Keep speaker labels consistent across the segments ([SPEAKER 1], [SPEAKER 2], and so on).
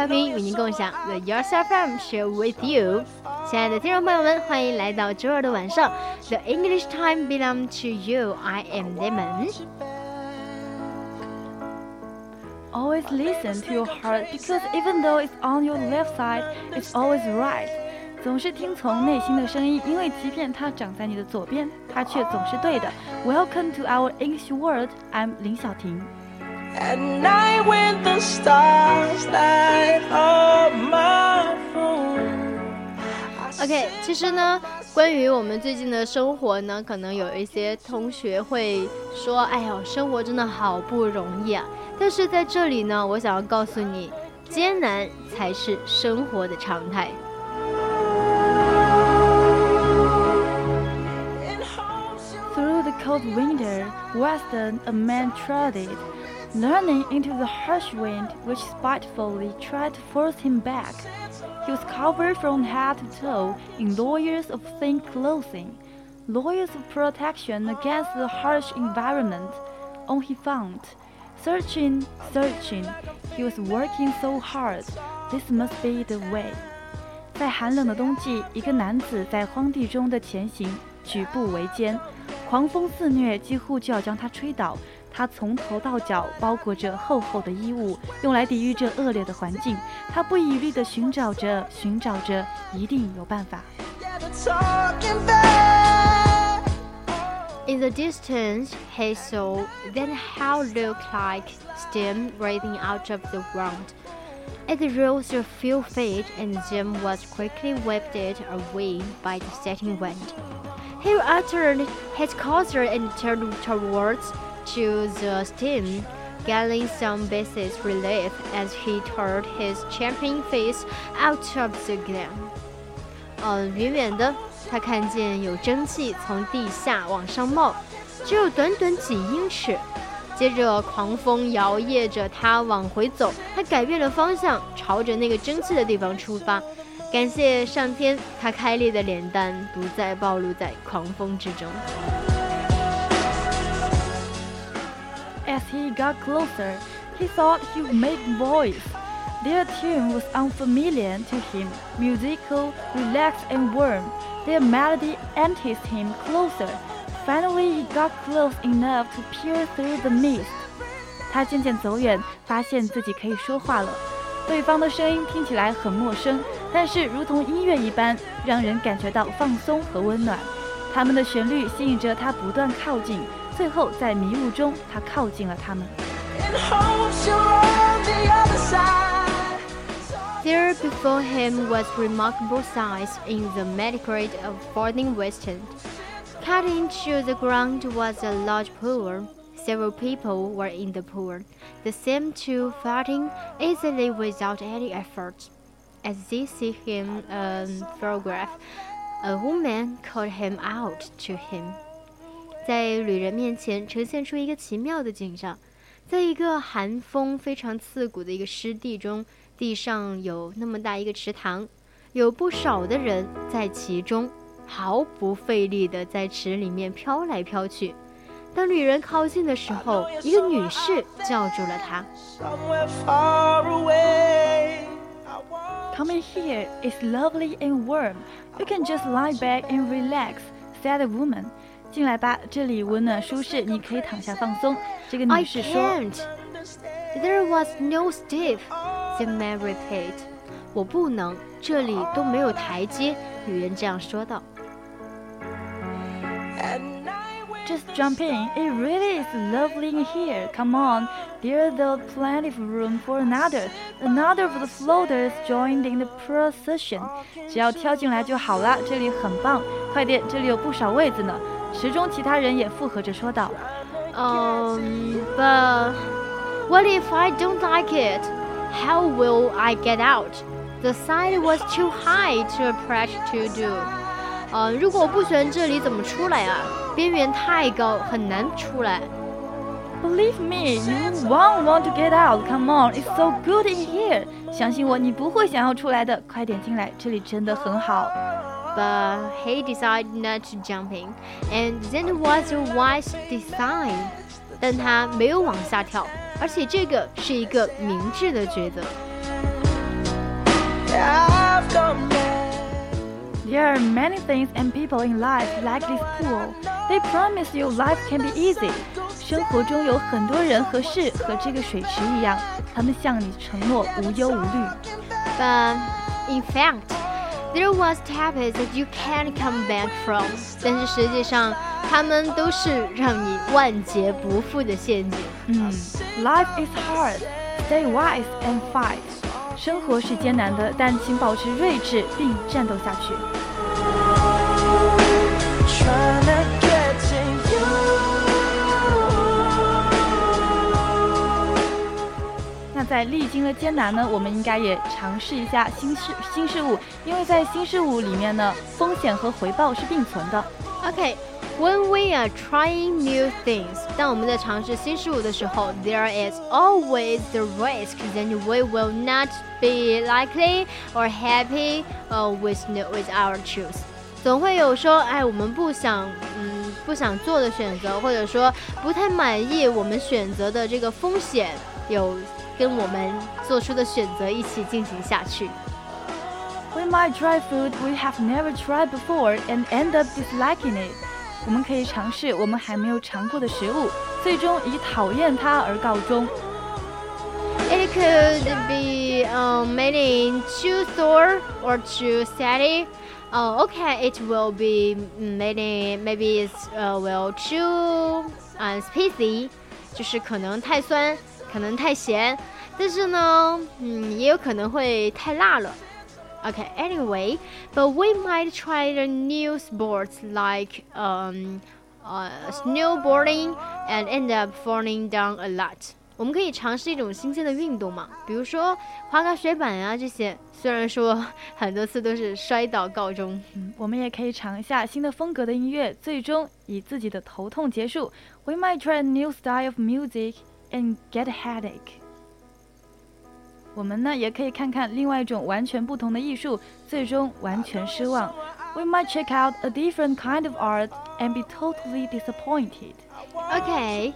[SPEAKER 1] 调频与您共享，The Yourself FM share with you。亲爱的听众朋友们，欢迎来到周二的晚上，The English time belongs to you. I am Lemon。
[SPEAKER 2] Always listen to your heart because even though it's on your left side, it's always right. 总是听从内心的声音，因为即便它长在你的左边，它却总是对的。Welcome to our English world. I'm 林小婷。
[SPEAKER 3] At night when the stars light up my room.
[SPEAKER 1] OK，其实呢，关于我们最近的生活呢，可能有一些同学会说：“哎呦，生活真的好不容易啊！”但是在这里呢，我想要告诉你，艰难才是生活的常态。
[SPEAKER 2] Through the cold winter, western a man trotted, learning into the harsh wind which spitefully tried to force him back. He was covered from head to toe in layers of thin clothing, layers of protection against the harsh environment. All he found, searching, searching, he was working so hard. This must be the way. 在寒冷的冬季，一个男子在荒地中的前行，举步维艰，狂风肆虐，几乎就要将他吹倒。 他从头到脚包裹着厚厚的衣物，用来抵御这恶劣的环境。他不遗余力地寻找着，寻找着，一定有办法。
[SPEAKER 3] get a talking back.
[SPEAKER 1] In the distance, he saw then how looked like steam rising out of the ground. It rose a few feet and then was quickly wafted away by the setting wind. He uttered his caution and turned towards to the steam, gaining some basis relief as he turned his champion face out of the glen. 呃，远远的，他看见有蒸汽从地下往上冒，只有短短几英尺。接着，狂风摇曳着他往回走，他改变了方向，朝着那个蒸汽的地方出发。感谢上天，他开裂的脸蛋不再暴露在狂风之中。
[SPEAKER 2] As he got closer, he thought he would make voice. Their tune was unfamiliar to him, musical, relaxed, and warm. Their melody enticed him closer. Finally, he got close enough to peer through the mist. 他渐渐走远，发现自己可以说话了。对方的声音听起来很陌生，但是如同音乐一般，让人感觉到放松和温暖。他们的旋律吸引着他不断靠近，最后在迷雾中，他靠近了他们。
[SPEAKER 3] In hopes you're on the other side.
[SPEAKER 1] There before him was remarkable size in the meteorite of falling western. Cut into the ground was a large pool. Several people were in the pool, the same two fighting easily without any effort. As they see him um, photograph, a woman called him out to him. 在旅人面前呈现出一个奇妙的景象，在一个寒风非常刺骨的一个湿地中，地上有那么大一个池塘，有不少的人在其中毫不费力地在池里面飘来飘去。当旅人靠近的时候，一个女士叫住了他。
[SPEAKER 2] "Come here, it's lovely and warm. You can just lie back and relax," said a woman. 进来吧，这里温暖舒适，你可以躺下放松。这个
[SPEAKER 1] I
[SPEAKER 2] 女士说
[SPEAKER 1] can't. There was no step. The man repeated. 我不能，这里都没有台阶。女人这样说道。
[SPEAKER 3] At night when
[SPEAKER 2] Just jump in. It really is lovely in here. Come on. There's the plenty of room for another. Another of the floaters joined in the procession. 只要跳进来就好了，这里很棒。快点，这里有不少位子呢。 池中其他人也附和着说道
[SPEAKER 1] Um, but What if I don't like it? How will I get out? The sign was too high to approach to do. 呃，如果我不喜欢这里，怎么出来啊？边缘太高，很难出来。
[SPEAKER 2] Believe me, you won't want to get out. Come on, it's so good in here. 相信我，你不会想要出来的。快点进来，这里真的很好。
[SPEAKER 1] But he decided not to jump in, and that was a wise design. 但他没有往下跳，而且这个是一个明智的抉择。
[SPEAKER 2] There are many things and people in life like this pool. They promise you life can be easy. 生活中有很多人和事和这个水池一样，他们向你承诺无忧无虑。
[SPEAKER 1] But in fact, there was tapas that you can't come back from. 但是实际上，他们都是让你万劫不复的陷阱。
[SPEAKER 2] 嗯，Life is hard. Stay wise and fight. 生活是艰难的，但请保持睿智并战斗下去。在历经了艰难呢，我们应该也尝试一下新事新事物，因为在新事物里面呢，风险和回报是并存的。
[SPEAKER 1] OK，when we are trying new things，当我们在尝试新事物的时候，there is always the risk that we will not be likely or happy uh, with with our choice。总会有说，哎，我们不想，嗯，不想做的选择，或者说不太满意我们选择的这个风险有。跟我们做出的选择一起进行下去。
[SPEAKER 2] We might try food we have never tried before and end up disliking it。我们可以尝试我们还没有尝过的食物，最终以讨厌它而告终。
[SPEAKER 1] It could be um, made in too sour or too salty. Oh, okay, it will be made in maybe it's uh, will too uh, spicy，就是可能太酸。 可能太咸，但是呢，嗯，也有可能会太辣了。Okay, anyway, but we might try the new sports like um, uh, snowboarding and end up falling down a lot. 我们可以尝试一种新鲜的运动嘛，比如说滑个水板啊这些。虽然说很多次都是摔倒告终，
[SPEAKER 2] 嗯，我们也可以尝一下新的风格的音乐，最终以自己的头痛结束。We might try a new style of music and get a headache。我们呢也可以看看另外一种完全不同的艺术，最终完全失望。We might check out a different kind of art and be totally disappointed.
[SPEAKER 1] Okay,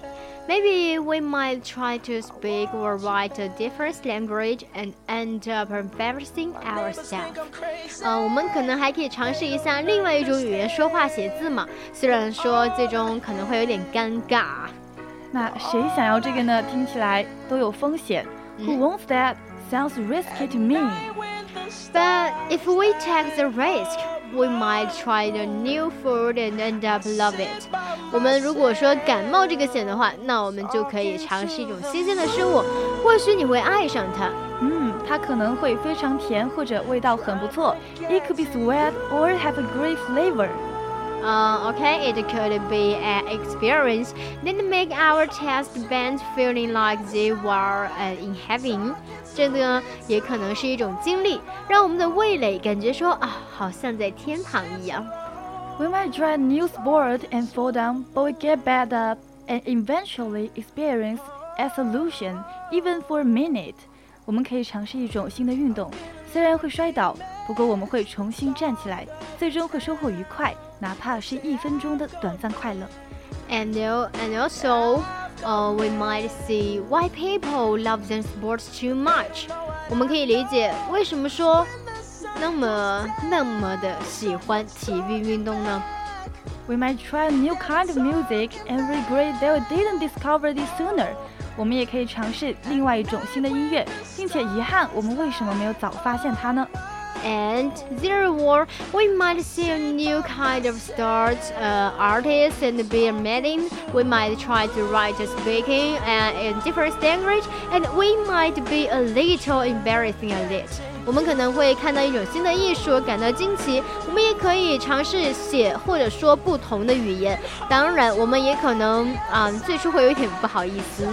[SPEAKER 1] maybe we might try to speak or write a different language and end up embarrassing ourselves. 呃，我们可能还可以尝试一下另外一种语言说话写字嘛，虽然说最终可能会有点尴尬。
[SPEAKER 2] 那谁想要这个呢？听起来都有风险。Who wants that? Sounds risky to me.
[SPEAKER 1] But if we take the risk, we might try the new food and end up love it. 我们如果说感冒这个险的话，那我们就可以尝试一种新鲜的食物，或许你会爱上它。
[SPEAKER 2] 嗯，它可能会非常甜，或者味道很不错。It could be sweet or have a great flavor.
[SPEAKER 1] Uh, okay, it could be an experience that make our taste buds feeling like they were uh, in heaven. 这个也可能是一种经历，让我们的味蕾感觉说啊，好像在天堂一样。
[SPEAKER 2] We might try a new sport and fall down, but we get back up and eventually experience a solution, even for a minute. 我们可以尝试一种新的运动，虽然会摔倒，不过我们会重新站起来，最终会收获愉快。 哪怕是一分钟的短暂快乐。
[SPEAKER 1] And and also, uh, we might see why people love their sports too much. 我们可以理解为什么说那么那么的喜欢体育运动呢
[SPEAKER 2] ？We might try a new kind of music and regret that we didn't discover this sooner. 我们也可以尝试另外一种新的音乐，并且遗憾我们为什么没有早发现它呢
[SPEAKER 1] ？and therefore we might see a new kind of start uh, artist and be a meeting. We might try to write a speaking and in different language, and we might be a little embarrassing a little. 我们可能会看到一种新的艺术，感到惊奇。我们也可以尝试写或者说不同的语言。当然，我们也可能啊、嗯，最初会有一点不好意思。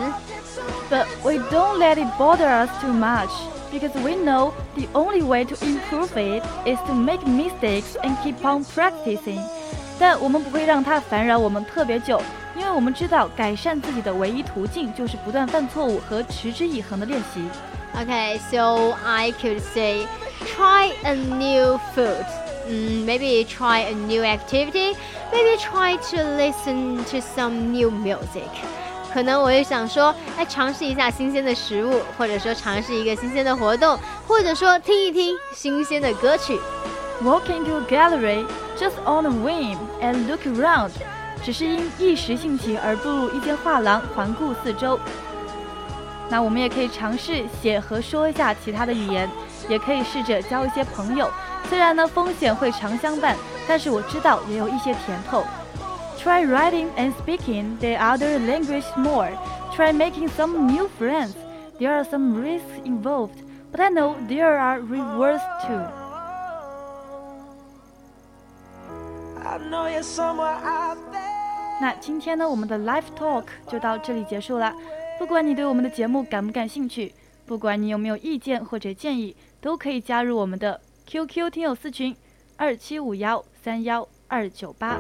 [SPEAKER 2] But we don't let it bother us too much because we know the only way to improve it is to make mistakes and keep on practicing. 但我们不会让它烦扰我们特别久，因为我们知道改善自己的唯一途径就是不断犯错误和持之以恒的练习。
[SPEAKER 1] Okay, so I could say try a new food. Mm, maybe try a new activity. Maybe try to listen to some new music. 可能我也想说，来，尝试一下新鲜的食物，或者说尝试一个新鲜的活动，或者说听一听新鲜的歌曲。
[SPEAKER 2] Walk into a gallery just on a whim and look around，只是因一时兴起而步入一间画廊，环顾四周。那我们也可以尝试写和说一下其他的语言，也可以试着交一些朋友。虽然呢风险会常相伴，但是我知道也有一些甜头。Try writing and speaking the other language more. Try making some new friends. There are some risks involved, but I know there are rewards too.
[SPEAKER 3] I know you're somewhere out there.
[SPEAKER 2] 那今天呢，我们的 Live Talk 就到这里结束了。不管你对我们的节目感不感兴趣，不管你有没有意见或者建议，都可以加入我们的 QQ 听友私群二七五幺三幺二九八。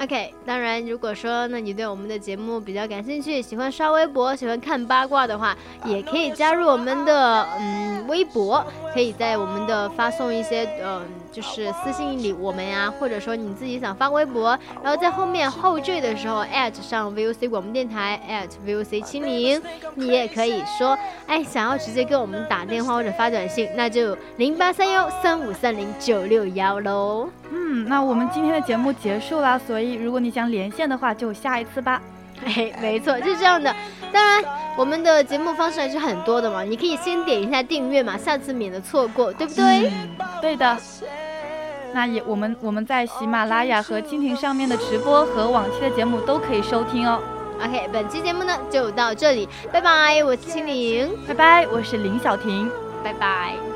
[SPEAKER 1] OK，当然，如果说那你对我们的节目比较感兴趣，喜欢刷微博，喜欢看八卦的话，也可以加入我们的嗯微博，可以在我们的发送一些嗯就是私信里我们呀，或者说你自己想发微博，然后在后面后缀的时候上 VOC 广播电台 @VOC 七零，你也可以说哎想要直接跟我们打电话或者发短信，那就零八三幺三五三零九六幺喽。
[SPEAKER 2] 嗯，那我们今天的节目结束了，所以如果你想连线的话，就下一次吧。
[SPEAKER 1] 哎，没错，就是这样的。当然，我们的节目方式还是很多的嘛，你可以先点一下订阅嘛，下次免得错过，对不对？
[SPEAKER 2] 嗯，对的。那也我们我们在喜马拉雅和蜻蜓上面的直播和往期的节目都可以收听哦。
[SPEAKER 1] OK，本期节目呢就到这里，拜拜，我是青玲，
[SPEAKER 2] 拜拜，我是林小婷，
[SPEAKER 1] 拜拜。